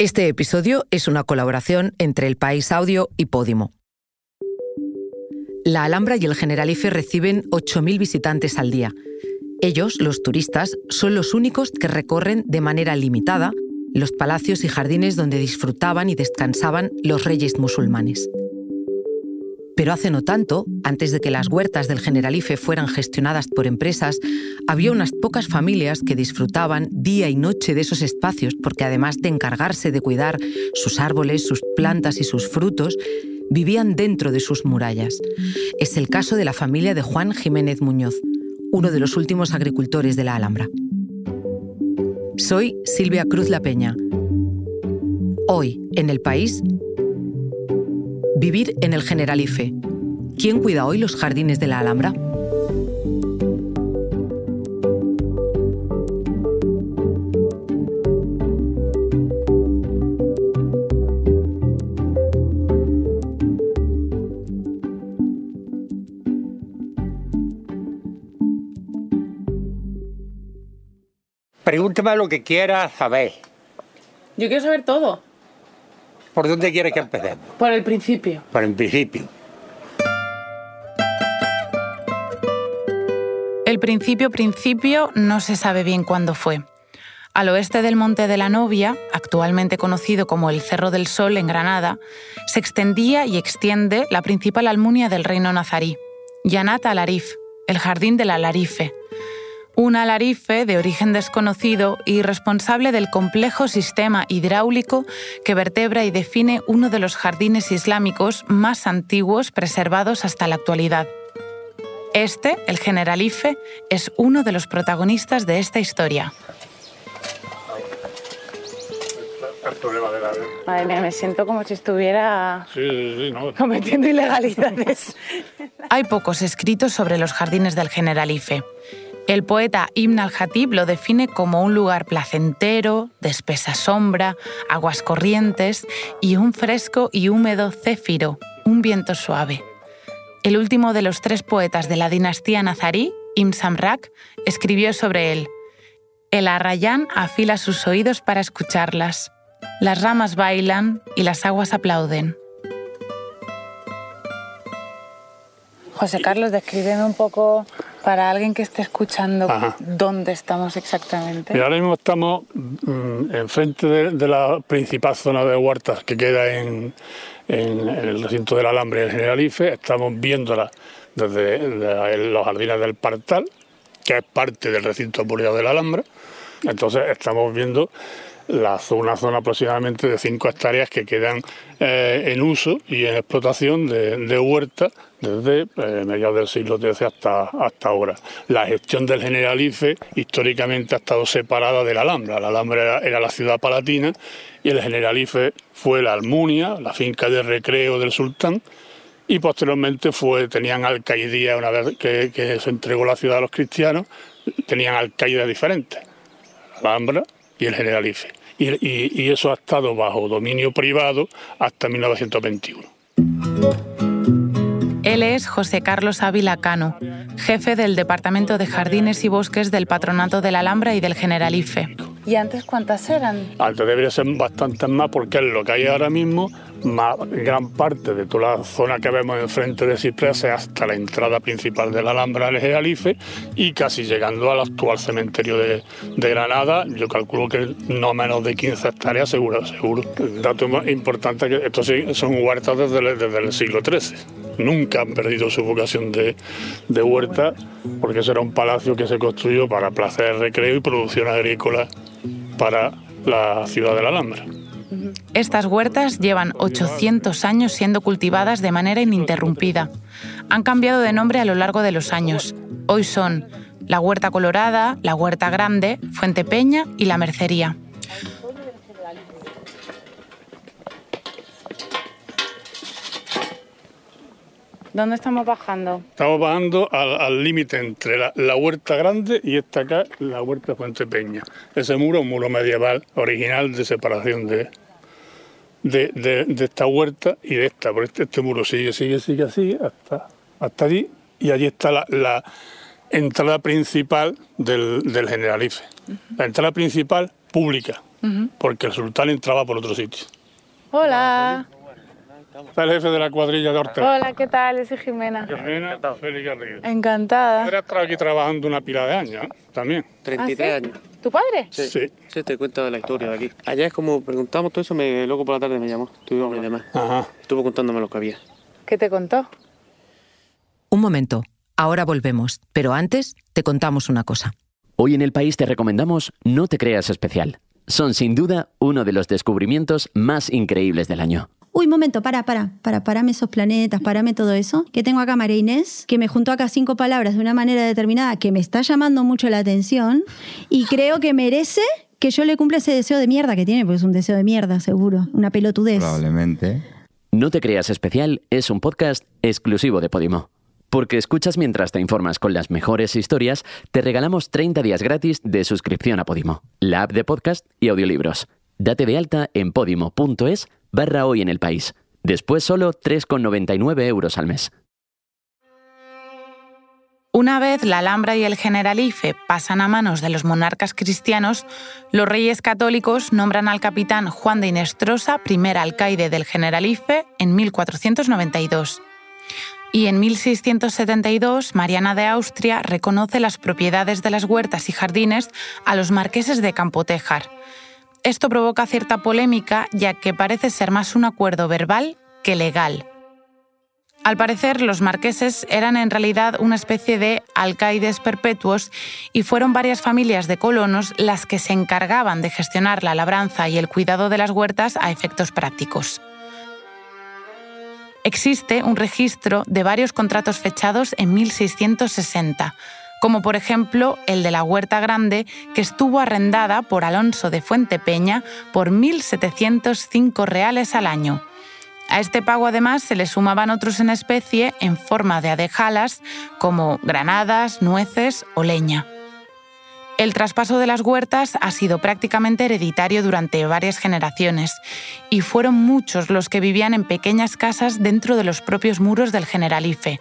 Este episodio es una colaboración entre El País Audio y Podimo. La Alhambra y el Generalife reciben 8.000 visitantes al día. Ellos, los turistas, son los únicos que recorren de manera limitada los palacios y jardines donde disfrutaban y descansaban los reyes musulmanes. Pero hace no tanto, antes de que las huertas del Generalife fueran gestionadas por empresas, había unas pocas familias que disfrutaban día y noche de esos espacios porque además de encargarse de cuidar sus árboles, sus plantas y sus frutos, vivían dentro de sus murallas. Es el caso de la familia de Juan Jiménez Muñoz, uno de los últimos agricultores de la Alhambra. Soy Silvia Cruz La Peña. Hoy, en el país, Vivir en el Generalife. ¿Quién cuida hoy los jardines de la Alhambra? Pregúntame lo que quieras saber. Yo quiero saber todo. ¿Por dónde quieres que empecemos? Por el principio. Por el principio. El principio principio no se sabe bien cuándo fue. Al oeste del Monte de la Novia, actualmente conocido como el Cerro del Sol en Granada, se extendía y extiende la principal almunia del reino nazarí, Yanat al-Arif, el jardín del Alarife, un alarife de origen desconocido y responsable del complejo sistema hidráulico que vertebra y define uno de los jardines islámicos más antiguos preservados hasta la actualidad. Este, el Generalife, es uno de los protagonistas de esta historia. Madre mía, me siento como si estuviera cometiendo ilegalidades. Hay pocos escritos sobre los jardines del Generalife. El poeta Ibn al-Hatib lo define como un lugar placentero, de espesa sombra, aguas corrientes y un fresco y húmedo céfiro, un viento suave. El último de los tres poetas de la dinastía nazarí, Ibn Samrak, escribió sobre él. El arrayán afila sus oídos para escucharlas. Las ramas bailan y las aguas aplauden. José Carlos, descríbeme un poco para alguien que esté escuchando dónde estamos exactamente. ahora mismo estamos mm, enfrente de, la principal zona de huertas que queda en, el recinto del Alambre del Generalife. Estamos viéndola desde los jardines del Partal, que es parte del recinto amurallado del Alhambra. Entonces estamos viendo la zona, zona aproximadamente de 5 hectáreas que quedan eh, en uso y en explotación de, huerta desde eh, mediados del siglo XIII hasta, hasta ahora. La gestión del Generalife históricamente ha estado separada de la Alhambra. La Alhambra era, la ciudad palatina y el Generalife fue la Almunia, la finca de recreo del sultán, y posteriormente fue, tenían alcaidía, una vez que, se entregó la ciudad a los cristianos, tenían alcaídas diferentes, la Alhambra y el Generalife y, eso ha estado bajo dominio privado hasta 1921. Él es José Carlos Ávila Cano, jefe del Departamento de Jardines y Bosques del Patronato de la Alhambra y del Generalife. ¿Y antes cuántas eran? Antes debería ser bastantes más porque es lo que hay ahora mismo más, gran parte de toda la zona que vemos enfrente de Ciprés hasta la entrada principal de la Alhambra del Generalife y casi llegando al actual cementerio de, Granada, yo calculo que no menos de 15 hectáreas seguro, seguro. El dato más importante que estos son huertas desde el, siglo XIII. Nunca han perdido su vocación de, de huerta porque ese era un palacio que se construyó para placer, recreo y producción agrícola para la ciudad de la Alhambra. Estas huertas llevan 800 años siendo cultivadas de manera ininterrumpida. Han cambiado de nombre a lo largo de los años. Hoy son la Huerta Colorada, la Huerta Grande, Fuente Peña y la Mercería. ¿Dónde estamos bajando? Estamos bajando al límite entre la, huerta grande y esta acá, la huerta Fuente Peña. Ese muro es un muro medieval original de separación de, de, esta huerta y de esta. Por este, este, muro sigue, sigue, sigue así hasta, hasta allí y allí está la, entrada principal del, del Generalife. La entrada principal pública, porque el sultán entraba por otro sitio. Hola. Está el jefe de la cuadrilla de Ortega. Hola, ¿qué tal? Soy Jimena. Jimena Félix Garrido. Encantada. Ha estado aquí trabajando una pila de años, ¿eh? también. 33 ¿Ah, años. ¿Tu padre? Sí. Sí, te cuento de la historia de aquí. Allá es como preguntamos todo eso, me, luego por la tarde me llamó. Estuvimos y demás. Ajá. Estuvo contándome lo que había. ¿Qué te contó? Un momento, ahora volvemos, pero antes te contamos una cosa. Hoy en el país te recomendamos No te creas especial. Son sin duda uno de los descubrimientos más increíbles del año. Uy, momento, para, para, para, parame esos planetas, parame todo eso. Que tengo acá María Inés, que me juntó acá cinco palabras de una manera determinada que me está llamando mucho la atención y creo que merece que yo le cumpla ese deseo de mierda que tiene, porque es un deseo de mierda, seguro. Una pelotudez. Probablemente. No te creas especial es un podcast exclusivo de Podimo. Porque escuchas mientras te informas con las mejores historias, te regalamos 30 días gratis de suscripción a Podimo, la app de podcast y audiolibros. Date de alta en podimo.es barra hoy en el país. Después solo 3,99 euros al mes. Una vez la Alhambra y el Generalife pasan a manos de los monarcas cristianos, los reyes católicos nombran al capitán Juan de Inestrosa primer alcaide del Generalife en 1492. Y en 1672, Mariana de Austria reconoce las propiedades de las huertas y jardines a los marqueses de Campotejar. Esto provoca cierta polémica, ya que parece ser más un acuerdo verbal que legal. Al parecer, los marqueses eran en realidad una especie de alcaides perpetuos y fueron varias familias de colonos las que se encargaban de gestionar la labranza y el cuidado de las huertas a efectos prácticos. Existe un registro de varios contratos fechados en 1660, como por ejemplo el de la Huerta Grande, que estuvo arrendada por Alonso de Fuente Peña por 1.705 reales al año. A este pago además se le sumaban otros en especie en forma de adejalas como granadas, nueces o leña. El traspaso de las huertas ha sido prácticamente hereditario durante varias generaciones y fueron muchos los que vivían en pequeñas casas dentro de los propios muros del Generalife.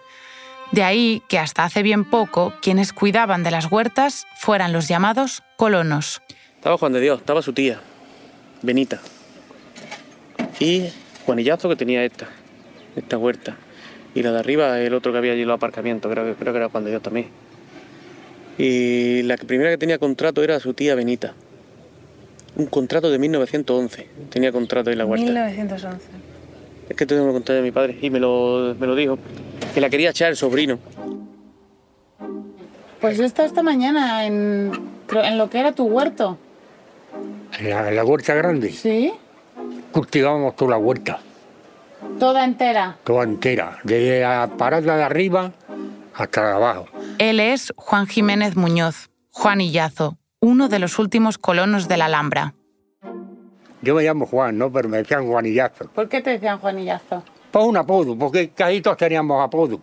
De ahí que hasta hace bien poco quienes cuidaban de las huertas fueran los llamados colonos. Estaba Juan de Dios, estaba su tía, Benita. Y Juanillazo que tenía esta, esta huerta. Y la de arriba, el otro que había allí los aparcamientos, creo, que- creo que era Juan de Dios también. Y la primera que tenía contrato era su tía Benita. Un contrato de 1911. Tenía contrato en la huerta. 1911. Es que tengo que contar de mi padre y me lo, me lo dijo. Que la quería echar el sobrino. Pues yo estaba esta mañana en, en lo que era tu huerto. En la, huerta grande ¿Sí? cultivábamos toda la huerta, Toda entera. toda entera, desde la parada de arriba hasta la de abajo. Él es Juan Jiménez Muñoz, Juan Illazo, uno de los últimos colonos de la Alhambra. Yo me llamo Juan, ¿no? Pero me decían Juanillazo. ¿Por qué te decían Juanillazo? Por un apodo, porque casi todos teníamos apodo.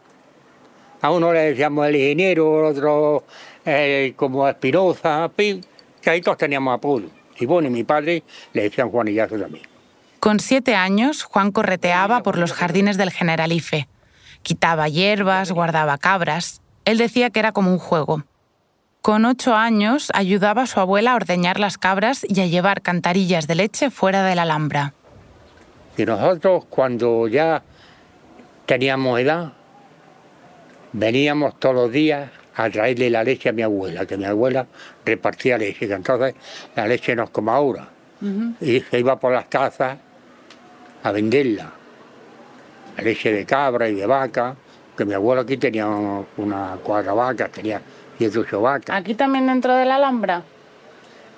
A uno le decíamos el ingeniero, al otro eh, como Espinoza, pi- casi todos teníamos apodo. Y bueno, y mi padre le decían Juanillazo también. Con siete años, Juan correteaba por los jardines del Generalife. Quitaba hierbas, guardaba cabras. Él decía que era como un juego. Con ocho años, ayudaba a su abuela a ordeñar las cabras y a llevar cantarillas de leche fuera de la Alhambra. Y nosotros cuando ya teníamos edad, veníamos todos los días a traerle la leche a mi abuela, que mi abuela repartía leche, que entonces la leche no es como ahora. Y se iba por las casas a venderla. La leche de cabra y de vaca, que mi abuelo aquí tenía unas cuatro vacas, tenía ocho vacas. ¿Aquí también dentro de la Alhambra?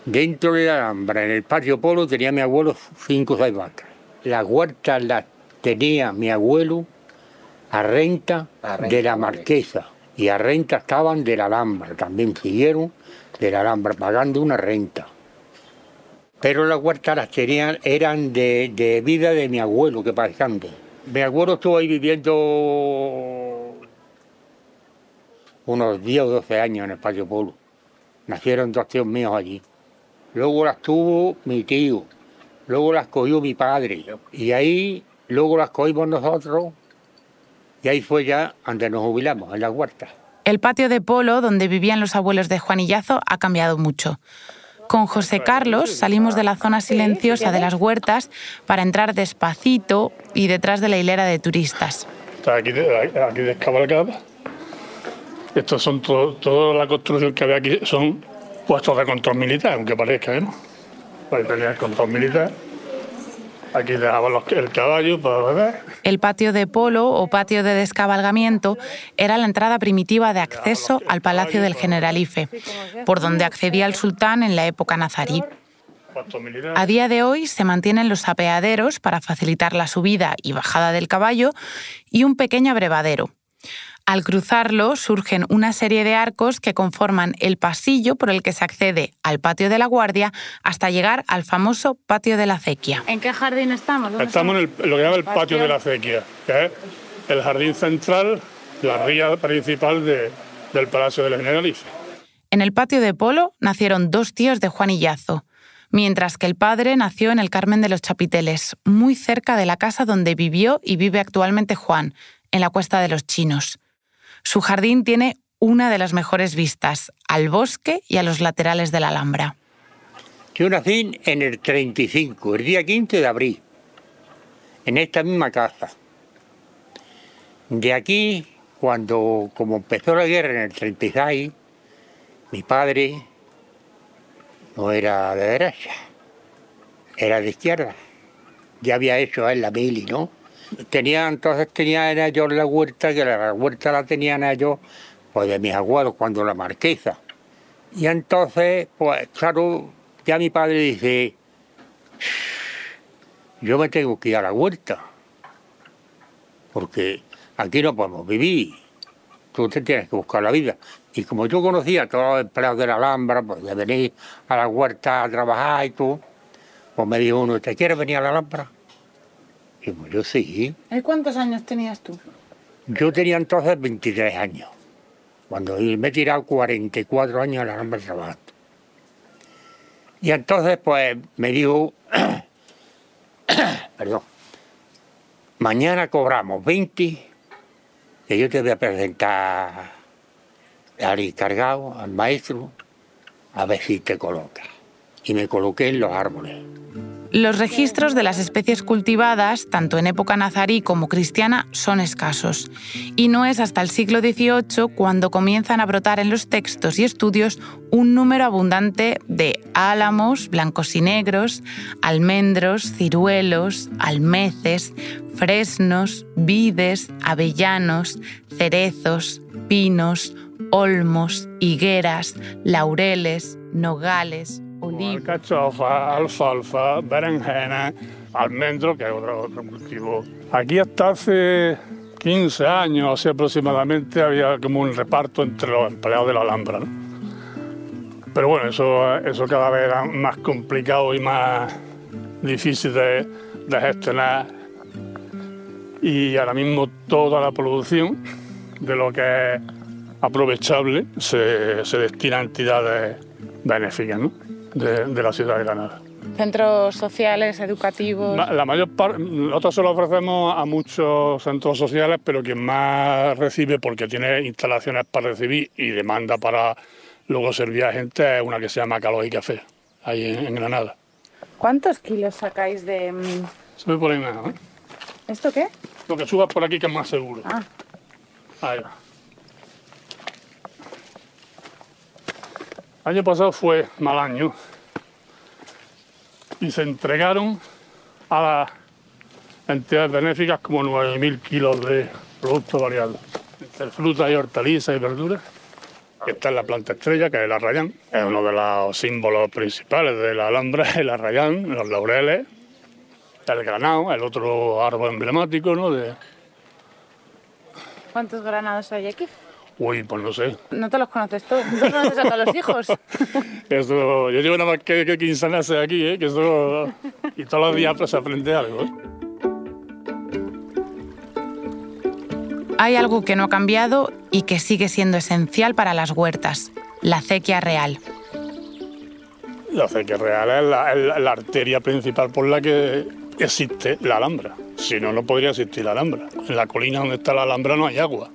Dentro de la Alhambra, en el patio polo, tenía mi abuelo cinco o seis vacas. Las huertas las tenía mi abuelo a renta, de la marquesa. Y a renta estaban de la Alhambra. También siguieron de la Alhambra, pagando una renta. Pero las huertas las tenían, eran de, de vida de mi abuelo, que pasando. Mi abuelo estuvo ahí viviendo unos 10 o 12 años en el patio polo. Nacieron dos tíos míos allí. Luego las tuvo mi tío. Luego las cogió mi padre. Y ahí, luego las cogimos nosotros. Y ahí fue ya donde nos jubilamos, en las huertas. El patio de polo donde vivían los abuelos de Juan Illazo ha cambiado mucho. Con José Carlos salimos de la zona silenciosa de las huertas para entrar despacito y detrás de la hilera de turistas. Aquí, aquí descabalgada. Estos son todo, toda la construcción que había aquí son puestos de control militar, aunque parezca, ¿no? Ahí tenía el control militar. Aquí dejaban el caballo para beber. El patio de polo o patio de descabalgamiento era la entrada primitiva de acceso al Palacio del Generalife, por donde accedía el sultán en la época nazarí. A día de hoy se mantienen los apeaderos para facilitar la subida y bajada del caballo y un pequeño abrevadero. Al cruzarlo surgen una serie de arcos que conforman el pasillo por el que se accede al patio de la Guardia hasta llegar al famoso patio de la Acequia. ¿En qué jardín estamos? Estamos en lo que llama el patio, de la Acequia, que es el jardín central, la ría principal del Palacio de la Generalife. En el patio de Polo nacieron dos tíos de Juan Illazo, mientras que el padre nació en el Carmen de los Chapiteles, muy cerca de la casa donde vivió y vive actualmente Juan, en la Cuesta de los Chinos. Su jardín tiene una de las mejores vistas, al bosque y a los laterales de la Alhambra. Yo nací en el 35, el día 15 de abril, en esta misma casa. De aquí, cuando como empezó la guerra en el 36, mi padre no era de derecha, era de izquierda. Ya había hecho él la mili, ¿no? Tenía, entonces tenía ellos la huerta, que la huerta la tenían ellos pues de mis abuelos cuando la marquesa. Y entonces, pues claro, ya mi padre dice, yo me tengo que ir a la huerta, porque aquí no podemos vivir, tú te tienes que buscar la vida. Y como yo conocía a todos los empleados de la Alhambra, pues de venir a la huerta a trabajar y todo, pues me dijo uno, ¿te quieres venir a la Alhambra? Yo sí. ¿Y cuántos años tenías tú? Yo tenía entonces 23 años, cuando me he tirado 44 años a la Alhambra trabajando. Y entonces pues me dijo, perdón, mañana cobramos 20, que yo te voy a presentar al encargado, al maestro, a ver si te coloca. Y me coloqué en los árboles. Los registros de las especies cultivadas, tanto en época nazarí como cristiana, son escasos. Y no es hasta el siglo XVIII cuando comienzan a brotar en los textos y estudios un número abundante de álamos, blancos y negros, almendros, ciruelos, almeces, fresnos, vides, avellanos, cerezos, pinos, olmos, higueras, laureles, nogales, Alcachofa, alfalfa, berenjena, almendro, que es otro, cultivo. Aquí hasta hace 15 años, así aproximadamente, había como un reparto entre los empleados de la Alhambra. Pero bueno, eso, eso cada vez era más complicado y más difícil de, gestionar. Y ahora mismo toda la producción de lo que es aprovechable se, se destina a entidades benéficas. ¿no? De, la ciudad de Granada. ¿Centros sociales, educativos? La mayor parte, nosotros se lo ofrecemos a muchos centros sociales, pero quien más recibe, porque tiene instalaciones para recibir y demanda para luego servir a gente, es una que se llama Calor y Café, ahí en, Granada. ¿Cuántos kilos sacáis de...? Mm? Sube por ahí ¿eh? ¿Esto qué? Lo que subas por aquí que es más seguro. Ah. Ahí va. El año pasado fue mal año y se entregaron a las entidades benéficas como 9.000 kilos de productos variados, entre frutas y hortalizas y verduras. Esta es la planta estrella, que es el arrayán. Es uno de los símbolos principales de la Alhambra, el arrayán, los laureles, el granado, el otro árbol emblemático, ¿no? ¿Cuántos granados hay aquí? Uy, pues no sé. No te los conoces todos. ¿No conoces a todos los hijos? eso, yo llevo nada más que, que 15 años aquí, ¿eh? Que eso, y todos los días pues, se aprende algo. ¿eh? Hay algo que no ha cambiado y que sigue siendo esencial para las huertas, la acequia real. La acequia real es la, la arteria principal por la que existe la Alhambra. Si no, no podría existir la Alhambra. En la colina donde está la Alhambra no hay agua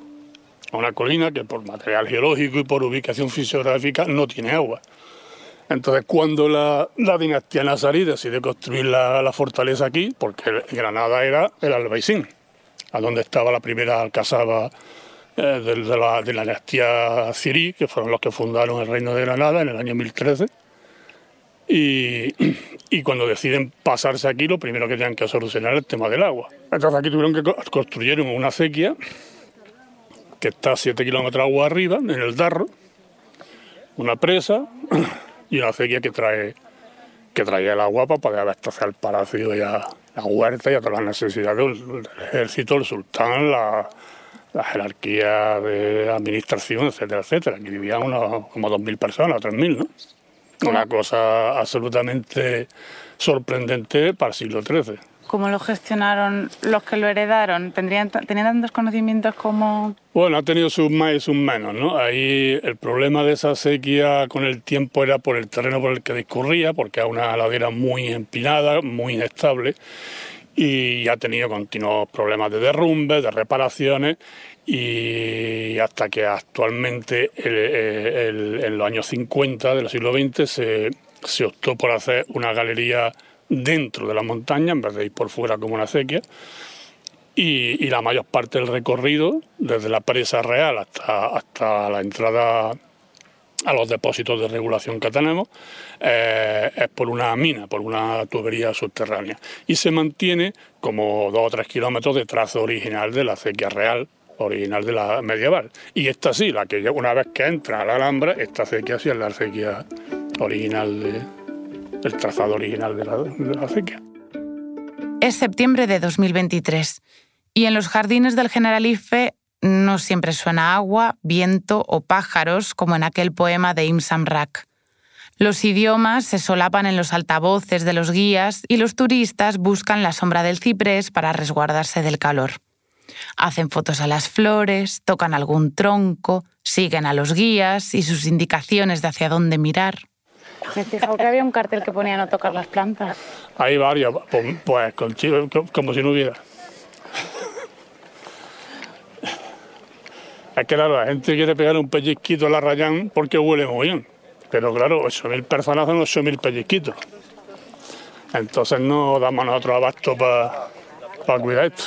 una colina que por material geológico y por ubicación fisiográfica no tiene agua. Entonces, cuando la, dinastía nazarí decide construir la, fortaleza aquí, porque Granada era el Albaicín, a donde estaba la primera alcazaba eh, de, la, dinastía cirí, que fueron los que fundaron el reino de Granada en el año 1013. Y, y, cuando deciden pasarse aquí, lo primero que tenían que solucionar es el tema del agua. Entonces aquí tuvieron que construir una acequia que está a 7 kilómetros agua arriba, en el Darro, una presa y una acequia que trae, que trae el agua para poder abastecer el palacio y a la huerta y a todas las necesidades del, ejército, el sultán, la, jerarquía de administración, etcétera, etcétera. Aquí vivían unos, como 2.000 personas, 3.000, ¿no? Una cosa absolutamente sorprendente para el siglo XIII. ¿Cómo lo gestionaron los que lo heredaron? ¿Tendrían, ¿Tenían tantos conocimientos como...? Bueno, ha tenido sus más y sus menos, ¿no? Ahí el problema de esa sequía con el tiempo era por el terreno por el que discurría, porque es una ladera muy empinada, muy inestable, y ha tenido continuos problemas de derrumbe, de reparaciones, y hasta que actualmente, en los años 50 del siglo XX, se, se optó por hacer una galería dentro de la montaña en vez de ir por fuera como una acequia. Y, la mayor parte del recorrido, desde la presa real hasta, hasta la entrada a los depósitos de regulación que tenemos, eh, es por una mina, por una tubería subterránea. Y se mantiene como dos o tres kilómetros de trazo original de la acequia real, original de la medieval. Y esta sí, la que una vez que entra a la Alhambra, esta acequia sí es la acequia original de, el trazado original de la, acequia. Es septiembre de 2023 y en los jardines del Generalife no siempre suena agua, viento o pájaros como en aquel poema de Imsam Rak. Los idiomas se solapan en los altavoces de los guías y los turistas buscan la sombra del ciprés para resguardarse del calor. Hacen fotos a las flores, tocan algún tronco, siguen a los guías y sus indicaciones de hacia dónde mirar. Me he fijado que había un cartel que ponía no tocar las plantas. Hay varios, pues, pues como si no hubiera. Es que claro, la gente quiere pegar un pellizquito a la rayán porque huele muy bien. Pero claro, 8.000 personas son 8.000 pellizquitos. Entonces no damos nosotros abasto para cuidar esto.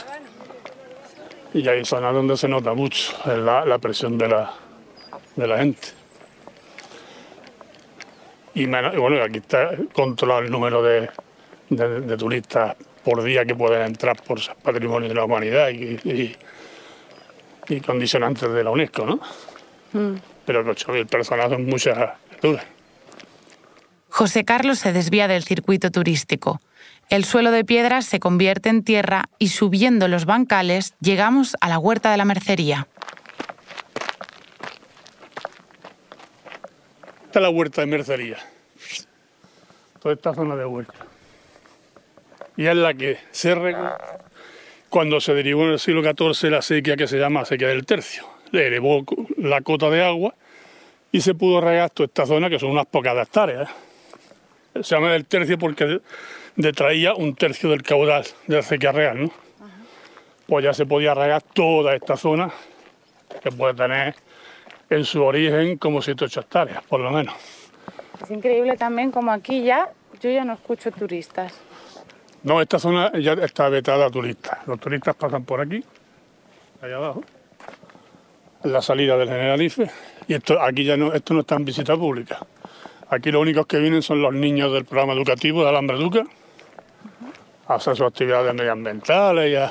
Y hay zonas donde se nota mucho la, la presión de la, de la gente y, bueno, aquí está controlado el número de, turistas por día que pueden entrar por patrimonio de la humanidad y, y, condicionantes de la UNESCO, ¿no? Mm. Pero 8.000 personas son muchas dudas. José Carlos se desvía del circuito turístico. El suelo de piedras se convierte en tierra y subiendo los bancales llegamos a la huerta de la mercería. La huerta de mercería. Toda esta zona de huerta. Y es la que se regó cuando se derivó en el siglo XIV la sequía que se llama sequía del tercio. Le elevó la cota de agua y se pudo regar toda esta zona, que son unas pocas hectáreas. ¿eh? Se llama del tercio porque detraía un tercio del caudal de la sequía real. ¿no? Pues ya se podía regar toda esta zona, que puede tener en su origen como 7 8 hectáreas, por lo menos. Es increíble también como aquí ya, yo ya no escucho turistas. No, esta zona ya está vetada a turistas. Los turistas pasan por aquí, allá abajo, la salida del Generalife, y esto aquí ya no, esto no está en visita pública. Aquí los únicos que vienen son los niños del programa educativo de Alambre Duca, a hacer sus actividades medioambientales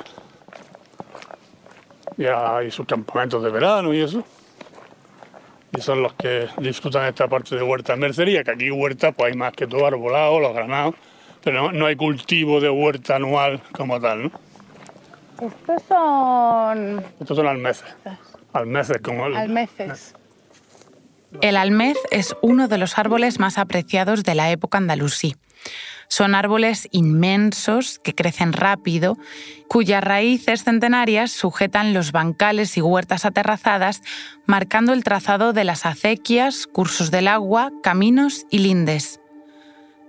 y, y sus campamentos de verano y eso y son los que disfrutan esta parte de huerta en mercería, que aquí huerta pues hay más que todo arbolado, los granados, pero no, hay cultivo de huerta anual como tal, ¿no? Estos son... Estos son almeces. Almeces como el... Almeces. El almez es uno de los árboles más apreciados de la época andalusí. Son árboles inmensos que crecen rápido, cuyas raíces centenarias sujetan los bancales y huertas aterrazadas, marcando el trazado de las acequias, cursos del agua, caminos y lindes.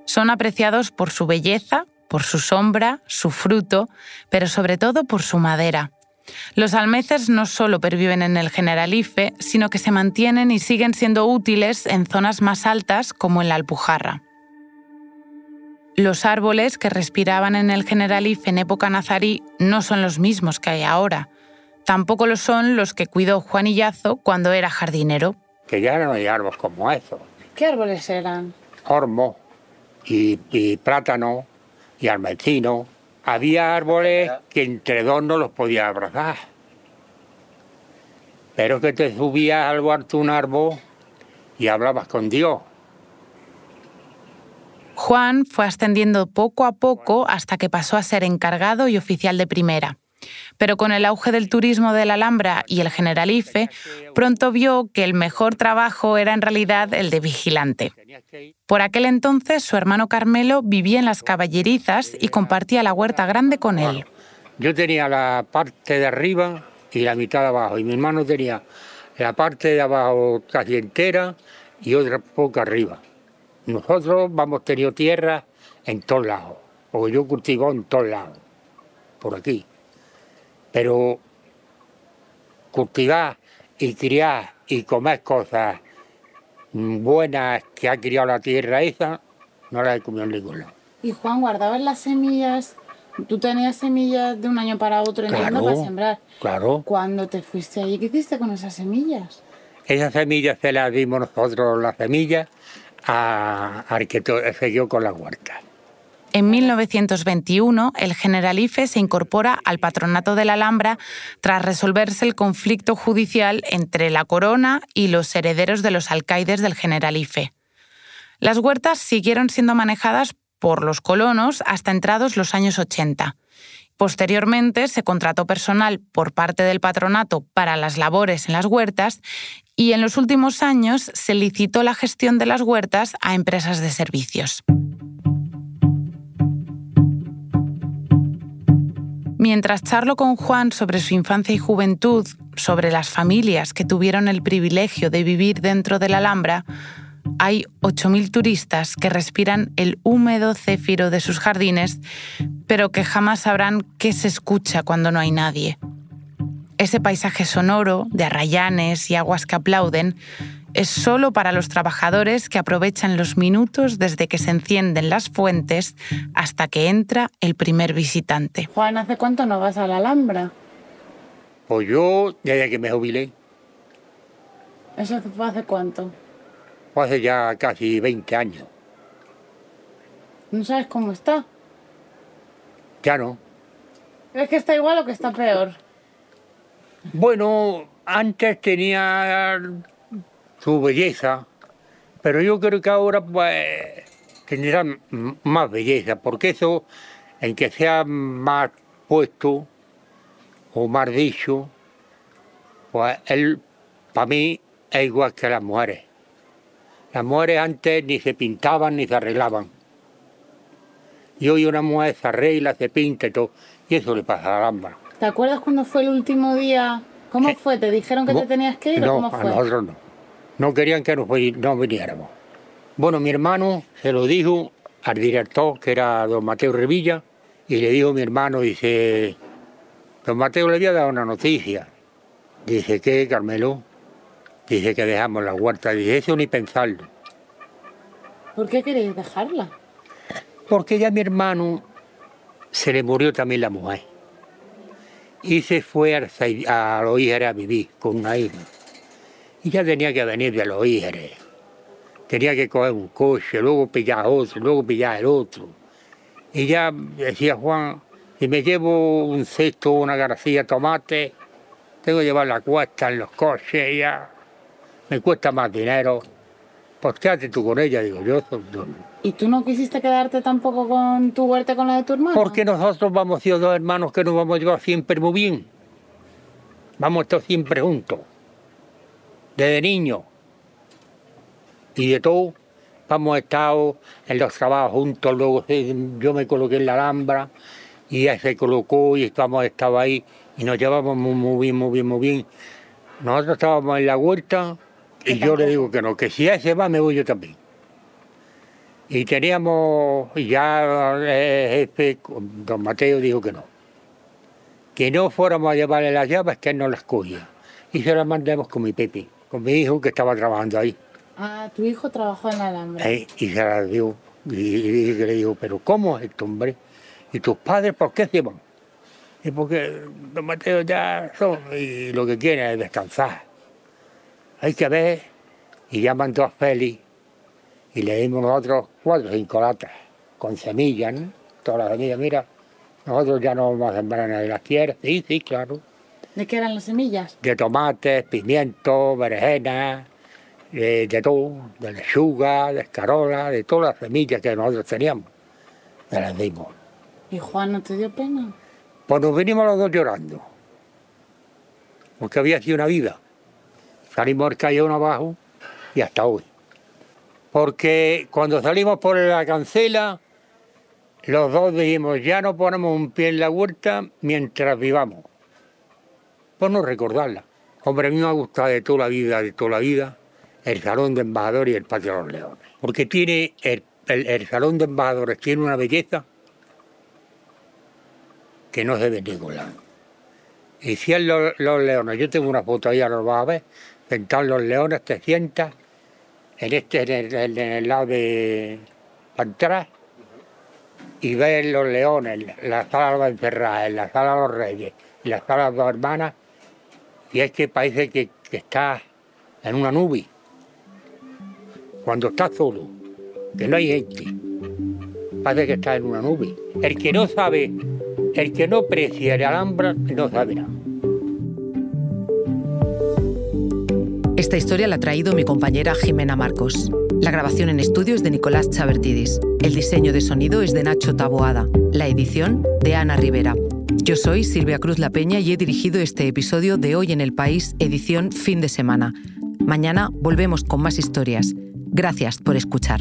Son apreciados por su belleza, por su sombra, su fruto, pero sobre todo por su madera. Los almeces no solo perviven en el Generalife, sino que se mantienen y siguen siendo útiles en zonas más altas como en la Alpujarra. Los árboles que respiraban en el Generalife en época nazarí no son los mismos que hay ahora. Tampoco lo son los que cuidó Juan Illazo cuando era jardinero. Que ya no hay árboles como eso. ¿Qué árboles eran? Ormo y, y plátano y almecino había árboles que entre dos no los podía abrazar. Pero que te subías al alto un árbol y hablabas con Dios. Juan fue ascendiendo poco a poco hasta que pasó a ser encargado y oficial de primera. Pero con el auge del turismo de la Alhambra y el Generalife, pronto vio que el mejor trabajo era en realidad el de vigilante. Por aquel entonces su hermano Carmelo vivía en las caballerizas y compartía la huerta grande con él. Yo tenía la parte de arriba y la mitad de abajo, y mi hermano tenía la parte de abajo casi entera y otra poco arriba. Nosotros vamos tenido tierra en todos lados, porque yo cultivo en todos lados, por aquí. Pero cultivar y criar y comer cosas buenas que ha criado la tierra esa, no las he comido en ningún lado. Y Juan, ¿guardabas las semillas? Tú tenías semillas de un año para otro, entiendo, para sembrar. Claro. Cuando te fuiste allí, ¿qué hiciste con esas semillas? Esas semillas se las dimos nosotros, las semillas, a, al que siguió con la huerta. En 1921, el Generalife se incorpora al patronato de la Alhambra tras resolverse el conflicto judicial entre la corona y los herederos de los alcaides del Generalife. Las huertas siguieron siendo manejadas por los colonos hasta entrados los años 80. Posteriormente se contrató personal por parte del patronato para las labores en las huertas y en los últimos años se licitó la gestión de las huertas a empresas de servicios. Mientras charlo con Juan sobre su infancia y juventud, sobre las familias que tuvieron el privilegio de vivir dentro de la Alhambra, hay 8.000 turistas que respiran el húmedo céfiro de sus jardines, pero que jamás sabrán qué se escucha cuando no hay nadie. Ese paisaje sonoro de arrayanes y aguas que aplauden es solo para los trabajadores que aprovechan los minutos desde que se encienden las fuentes hasta que entra el primer visitante. Juan, ¿hace cuánto no vas a la Alhambra? Pues yo, desde que me jubilé. ¿Eso fue hace cuánto? Fue hace ya casi 20 años. ¿No sabes cómo está? Ya no. ¿Es que está igual o que está peor? Bueno, antes tenía su belleza, pero yo creo que ahora pues tendrá más belleza, porque eso, en que sea más puesto o más dicho, pues él, para mí, es igual que las mujeres. Las mujeres antes ni se pintaban ni se arreglaban. Y hoy una mujer se arregla, se pinta y todo, y eso le pasa a la lámpara. ¿Te acuerdas cuando fue el último día? ¿Cómo fue? ¿Te dijeron que te tenías que ir no, o cómo fue? a nosotros no no querían que nos, no viniéramos. Bueno, mi hermano se lo dijo al director, que era don Mateo Revilla, y le dijo a mi hermano, dice, don Mateo le había dado una noticia. Dice, ¿qué, Carmelo? Dice que dejamos la huerta. Dice, eso ni pensarlo. ¿Por qué queréis dejarla? Porque ya mi hermano se le murió también la mujer. Y se fue a, a los a vivir con una hija. Y ya tenía que venir de los hígeres. Tenía que coger un coche, luego pillar otro, luego pillar el otro. Y ya decía Juan, si me llevo un cesto, una garcía de tomate, tengo que llevar la cuesta en los coches, ya me cuesta más dinero. Pues quédate tú con ella, digo yo. ¿Y tú no quisiste quedarte tampoco con tu huerta con la de tu hermano? Porque nosotros vamos siendo dos hermanos que nos vamos a llevar siempre muy bien. Vamos a estar siempre juntos desde niño. Y de todo, hemos estado en los trabajos juntos, luego yo me coloqué en la Alhambra y él se colocó y estamos estado ahí y nos llevamos muy, bien, muy bien, muy bien. Nosotros estábamos en la huerta y yo le digo que no, que si él se va me voy yo también. Y teníamos ya el jefe, don Mateo dijo que no, que no fuéramos a llevarle las llaves, que él no las cogía. Y se las mandamos con mi Pepe, con mi hijo que estaba trabajando ahí. Ah, tu hijo trabajó en la alambre. y se las dio. Y, le digo, pero ¿cómo es esto, hombre? ¿Y tus padres por qué se van? Y porque los Mateos ya son y lo que quieren es descansar. Hay que ver. Y llaman a Félix y le dimos nosotros cuatro o cinco latas con semillas, ¿no? Todas las semillas, mira, nosotros ya no vamos a sembrar en las tierras. Sí, sí, claro. ¿De qué eran las semillas? De tomates, pimientos, berenjenas, de, de todo, de lechuga, de escarola, de todas las semillas que nosotros teníamos. Me las dimos. ¿Y Juan no te dio pena? Pues nos venimos los dos llorando. Porque había sido una vida. Salimos al callejón abajo y hasta hoy. Porque cuando salimos por la cancela, los dos dijimos, ya no ponemos un pie en la huerta mientras vivamos. Por no recordarla. Hombre, a mí me ha gustado de toda la vida, de toda la vida, el Salón de Embajadores y el Patio de los Leones. Porque tiene, el, Salón de Embajadores tiene una belleza que no se ve en ningún. Y si los, los leones, yo tengo una foto ahí, ahora lo a ver, los leones, te sientas en este, en el, lado de atrás, y ves los leones, la sala de los encerrados, la sala de los reyes, la sala de las hermanas, y es que parece que, que estás en una nube. Cuando estás solo, que no hay gente, parece que estás en una nube. El que no sabe, el que no aprecia el Alhambra, no sabe nada. Esta historia la ha traído mi compañera Jimena Marcos. La grabación en estudio es de Nicolás Chavertidis. El diseño de sonido es de Nacho Taboada. La edición de Ana Rivera. Yo soy Silvia Cruz La Peña y he dirigido este episodio de Hoy en el País, edición fin de semana. Mañana volvemos con más historias. Gracias por escuchar.